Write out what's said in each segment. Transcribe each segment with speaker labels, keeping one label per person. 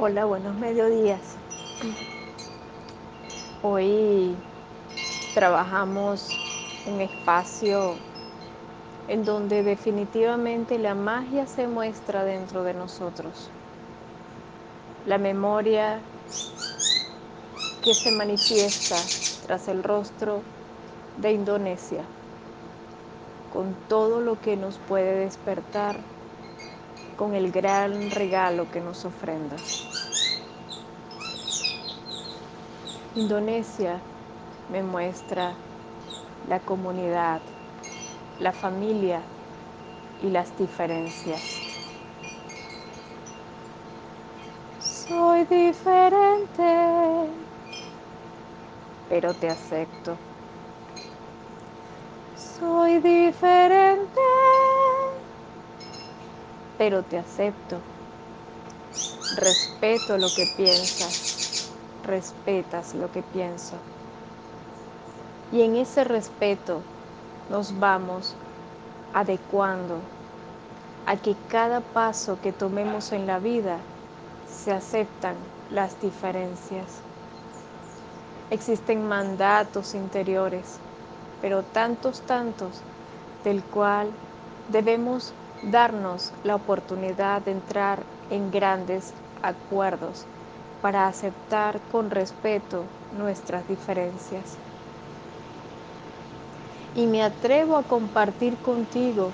Speaker 1: Hola, buenos mediodías. Hoy trabajamos un espacio en donde definitivamente la magia se muestra dentro de nosotros. La memoria que se manifiesta tras el rostro de Indonesia, con todo lo que nos puede despertar, con el gran regalo que nos ofrenda. Indonesia me muestra la comunidad, la familia y las diferencias. Soy diferente, pero te acepto. Soy diferente, pero te acepto. Respeto lo que piensas respetas lo que pienso. Y en ese respeto nos vamos adecuando a que cada paso que tomemos en la vida se aceptan las diferencias. Existen mandatos interiores, pero tantos, tantos, del cual debemos darnos la oportunidad de entrar en grandes acuerdos para aceptar con respeto nuestras diferencias. Y me atrevo a compartir contigo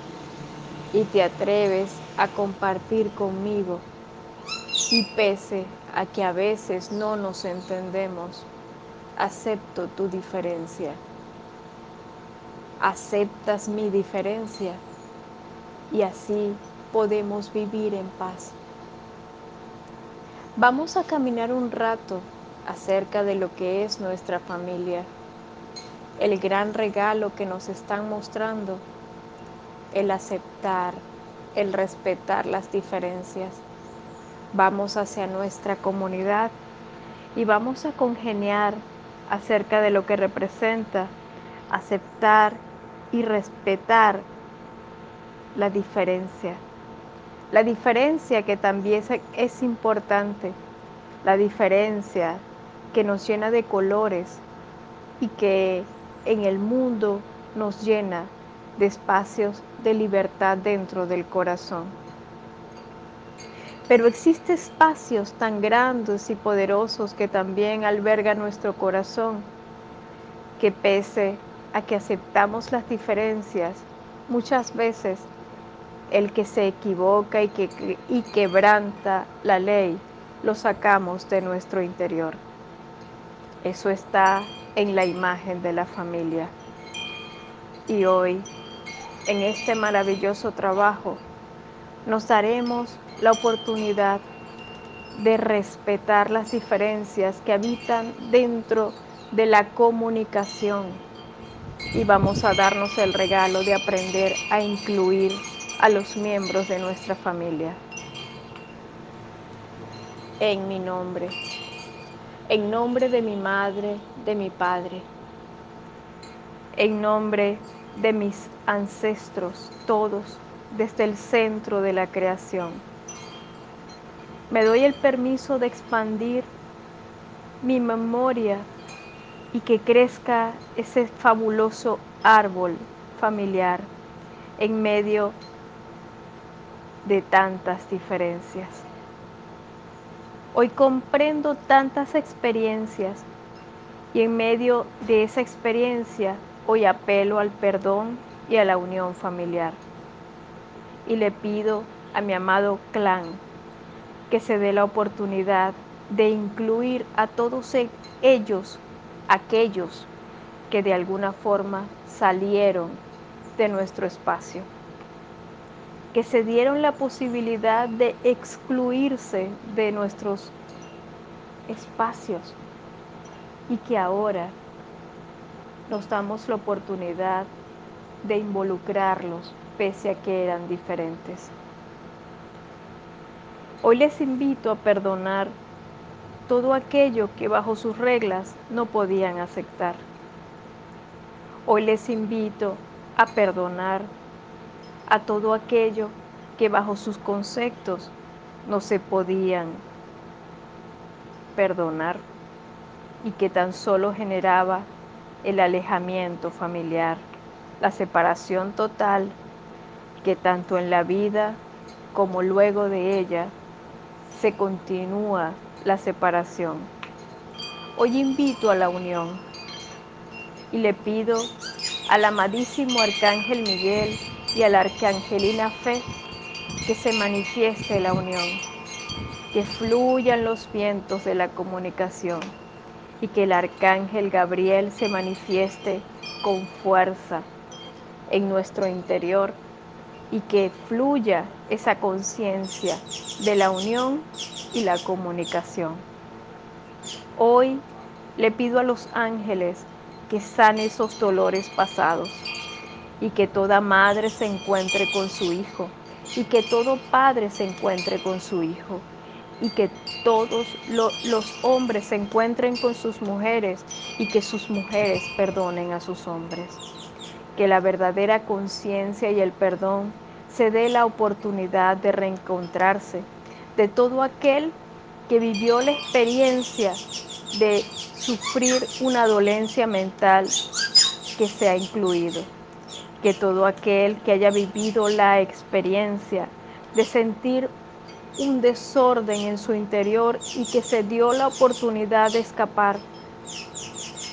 Speaker 1: y te atreves a compartir conmigo. Y pese a que a veces no nos entendemos, acepto tu diferencia. Aceptas mi diferencia y así podemos vivir en paz. Vamos a caminar un rato acerca de lo que es nuestra familia, el gran regalo que nos están mostrando, el aceptar, el respetar las diferencias. Vamos hacia nuestra comunidad y vamos a congeniar acerca de lo que representa aceptar y respetar la diferencia. La diferencia que también es importante, la diferencia que nos llena de colores y que en el mundo nos llena de espacios de libertad dentro del corazón. Pero existen espacios tan grandes y poderosos que también alberga nuestro corazón, que pese a que aceptamos las diferencias, muchas veces el que se equivoca y que y quebranta la ley, lo sacamos de nuestro interior. Eso está en la imagen de la familia. Y hoy, en este maravilloso trabajo, nos daremos la oportunidad de respetar las diferencias que habitan dentro de la comunicación y vamos a darnos el regalo de aprender a incluir a los miembros de nuestra familia. En mi nombre, en nombre de mi madre, de mi padre, en nombre de mis ancestros, todos, desde el centro de la creación. Me doy el permiso de expandir mi memoria y que crezca ese fabuloso árbol familiar en medio de tantas diferencias. Hoy comprendo tantas experiencias y en medio de esa experiencia hoy apelo al perdón y a la unión familiar. Y le pido a mi amado clan que se dé la oportunidad de incluir a todos e-, ellos, aquellos que de alguna forma salieron de nuestro espacio que se dieron la posibilidad de excluirse de nuestros espacios y que ahora nos damos la oportunidad de involucrarlos pese a que eran diferentes. Hoy les invito a perdonar todo aquello que bajo sus reglas no podían aceptar. Hoy les invito a perdonar a todo aquello que bajo sus conceptos no se podían perdonar y que tan solo generaba el alejamiento familiar, la separación total que tanto en la vida como luego de ella se continúa la separación. Hoy invito a la unión y le pido al amadísimo Arcángel Miguel y a la Arcangelina Fe que se manifieste la unión, que fluyan los vientos de la comunicación y que el Arcángel Gabriel se manifieste con fuerza en nuestro interior y que fluya esa conciencia de la unión y la comunicación. Hoy le pido a los ángeles que sane esos dolores pasados y que toda madre se encuentre con su hijo y que todo padre se encuentre con su hijo y que todos los hombres se encuentren con sus mujeres y que sus mujeres perdonen a sus hombres. Que la verdadera conciencia y el perdón se dé la oportunidad de reencontrarse de todo aquel que vivió la experiencia de sufrir una dolencia mental que sea incluido. Que todo aquel que haya vivido la experiencia de sentir un desorden en su interior y que se dio la oportunidad de escapar,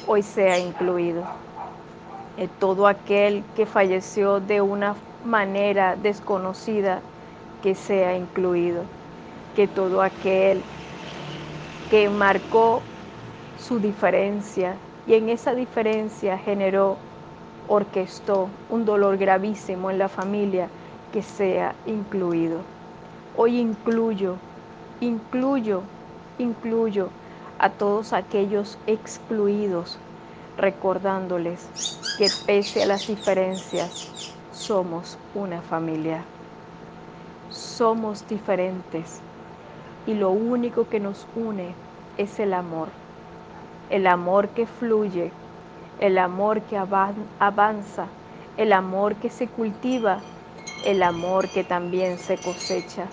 Speaker 1: hoy sea incluido. Que todo aquel que falleció de una manera desconocida, que sea incluido. Que todo aquel que marcó su diferencia y en esa diferencia generó, orquestó un dolor gravísimo en la familia, que sea incluido. Hoy incluyo, incluyo, incluyo a todos aquellos excluidos, recordándoles que pese a las diferencias, somos una familia. Somos diferentes y lo único que nos une es el amor. El amor que fluye, el amor que avanza, el amor que se cultiva, el amor que también se cosecha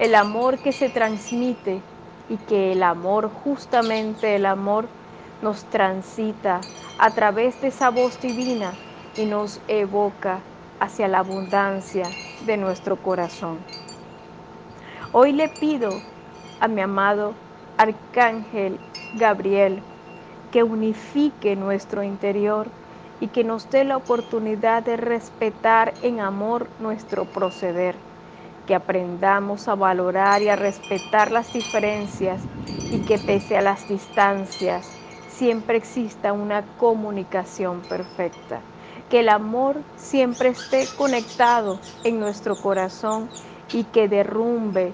Speaker 1: el amor que se transmite y que el amor, justamente el amor, nos transita a través de esa voz divina y nos evoca hacia la abundancia de nuestro corazón. Hoy le pido a mi amado Arcángel Gabriel que unifique nuestro interior y que nos dé la oportunidad de respetar en amor nuestro proceder que aprendamos a valorar y a respetar las diferencias y que pese a las distancias siempre exista una comunicación perfecta. Que el amor siempre esté conectado en nuestro corazón y que derrumbe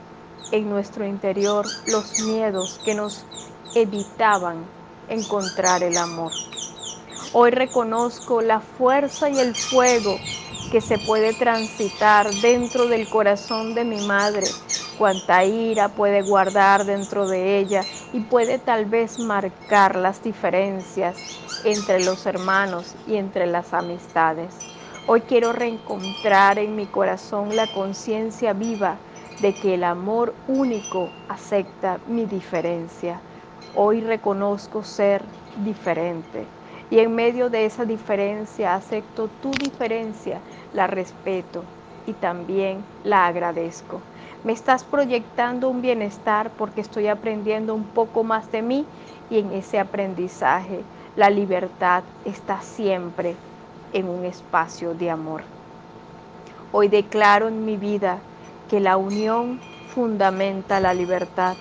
Speaker 1: en nuestro interior los miedos que nos evitaban encontrar el amor. Hoy reconozco la fuerza y el fuego que se puede transitar dentro del corazón de mi madre, cuánta ira puede guardar dentro de ella y puede tal vez marcar las diferencias entre los hermanos y entre las amistades. Hoy quiero reencontrar en mi corazón la conciencia viva de que el amor único acepta mi diferencia. Hoy reconozco ser diferente y en medio de esa diferencia acepto tu diferencia, la respeto y también la agradezco. Me estás proyectando un bienestar porque estoy aprendiendo un poco más de mí y en ese aprendizaje la libertad está siempre en un espacio de amor. Hoy declaro en mi vida que la unión fundamenta la libertad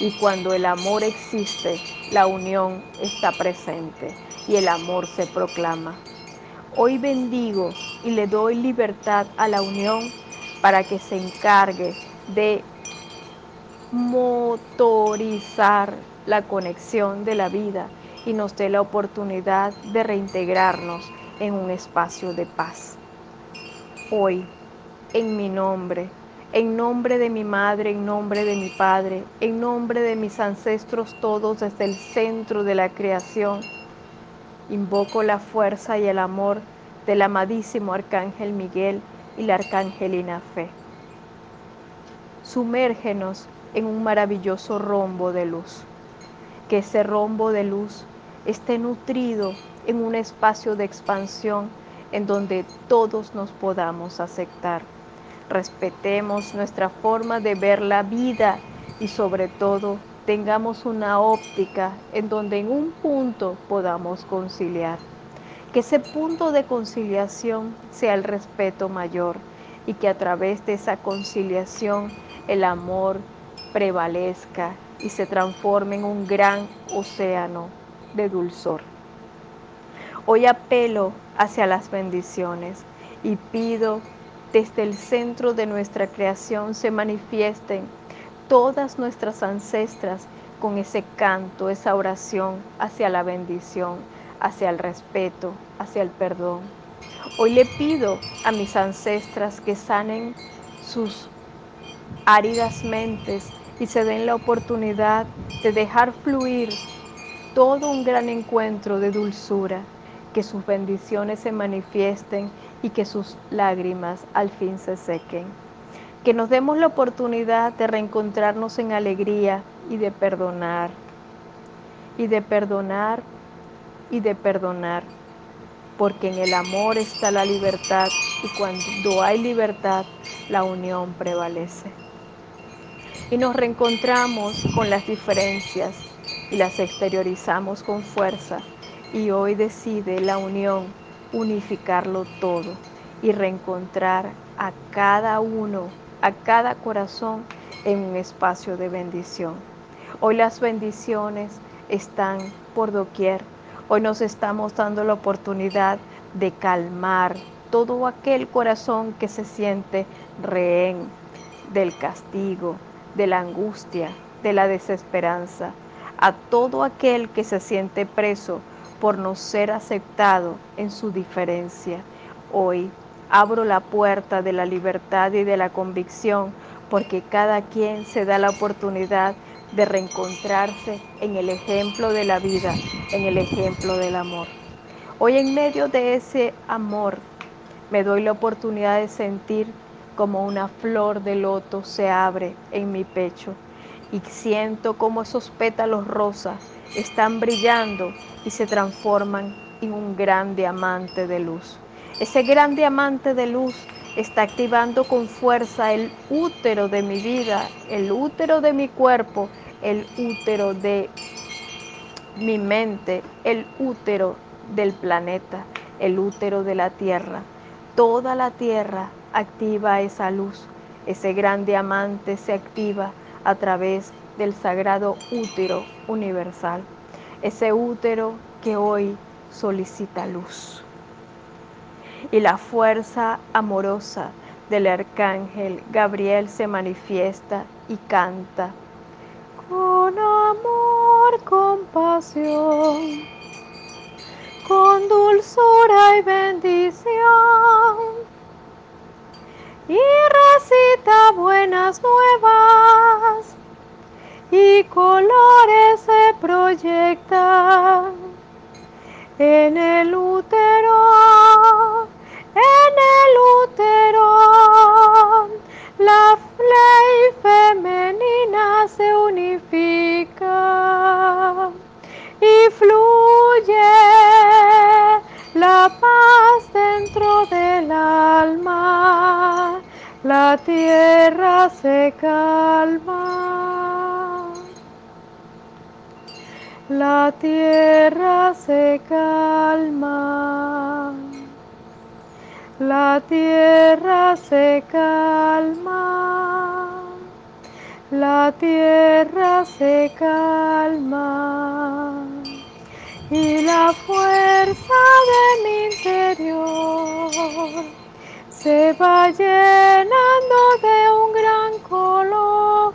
Speaker 1: y cuando el amor existe, la unión está presente y el amor se proclama. Hoy bendigo y le doy libertad a la unión para que se encargue de motorizar la conexión de la vida y nos dé la oportunidad de reintegrarnos en un espacio de paz. Hoy, en mi nombre, en nombre de mi madre, en nombre de mi padre, en nombre de mis ancestros todos desde el centro de la creación, Invoco la fuerza y el amor del amadísimo Arcángel Miguel y la Arcangelina Fe. Sumérgenos en un maravilloso rombo de luz que ese rombo de luz esté nutrido en un espacio de expansión en donde todos nos podamos aceptar. Respetemos nuestra forma de ver la vida y sobre todo tengamos una óptica en donde en un punto podamos conciliar. Que ese punto de conciliación sea el respeto mayor y que a través de esa conciliación el amor prevalezca y se transforme en un gran océano de dulzor. Hoy apelo hacia las bendiciones y pido desde el centro de nuestra creación se manifiesten todas nuestras ancestras con ese canto, esa oración hacia la bendición, hacia el respeto, hacia el perdón. Hoy le pido a mis ancestras que sanen sus áridas mentes y se den la oportunidad de dejar fluir todo un gran encuentro de dulzura, que sus bendiciones se manifiesten y que sus lágrimas al fin se sequen. Que nos demos la oportunidad de reencontrarnos en alegría y de perdonar, y de perdonar, y de perdonar, porque en el amor está la libertad y cuando hay libertad, la unión prevalece y nos reencontramos con las diferencias y las exteriorizamos con fuerza y hoy decide la unión unificarlo todo y reencontrar a cada uno, a cada corazón en un espacio de bendición. Hoy las bendiciones están por doquier. Hoy nos estamos dando la oportunidad de calmar todo aquel corazón que se siente rehén del castigo, de la angustia, de la desesperanza, a todo aquel que se siente preso por no ser aceptado en su diferencia. Hoy abro la puerta de la libertad y de la convicción porque cada quien se da la oportunidad de reencontrarse en el ejemplo de la vida, en el ejemplo del amor. Hoy en medio de ese amor me doy la oportunidad de sentir como una flor de loto se abre en mi pecho y siento como esos pétalos rosas están brillando y se transforman en un gran diamante de luz. Ese gran diamante de luz está activando con fuerza el útero de mi vida, el útero de mi cuerpo, el útero de mi mente, el útero del planeta, el útero de la tierra. Toda la tierra activa esa luz. Ese gran diamante se activa a través del sagrado útero universal. Ese útero que hoy solicita luz. Y la fuerza amorosa del arcángel Gabriel se manifiesta y canta. Con amor, compasión, con dulzura y bendición y recita buenas nuevas y colores se proyectan en el útero, La tierra se calma. La tierra se calma y la fuerza de mi interior se va llenando de un gran color.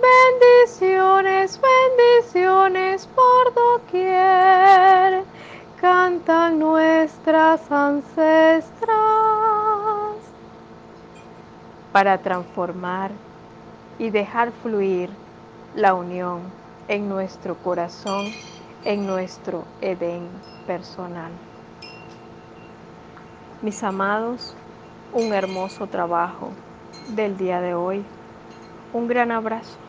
Speaker 1: Bendiciones, bendiciones por nuestras ancestras para transformar y dejar fluir la unión en nuestro corazón, en nuestro Edén personal. Mis amados, un hermoso trabajo del día de hoy. Un gran abrazo.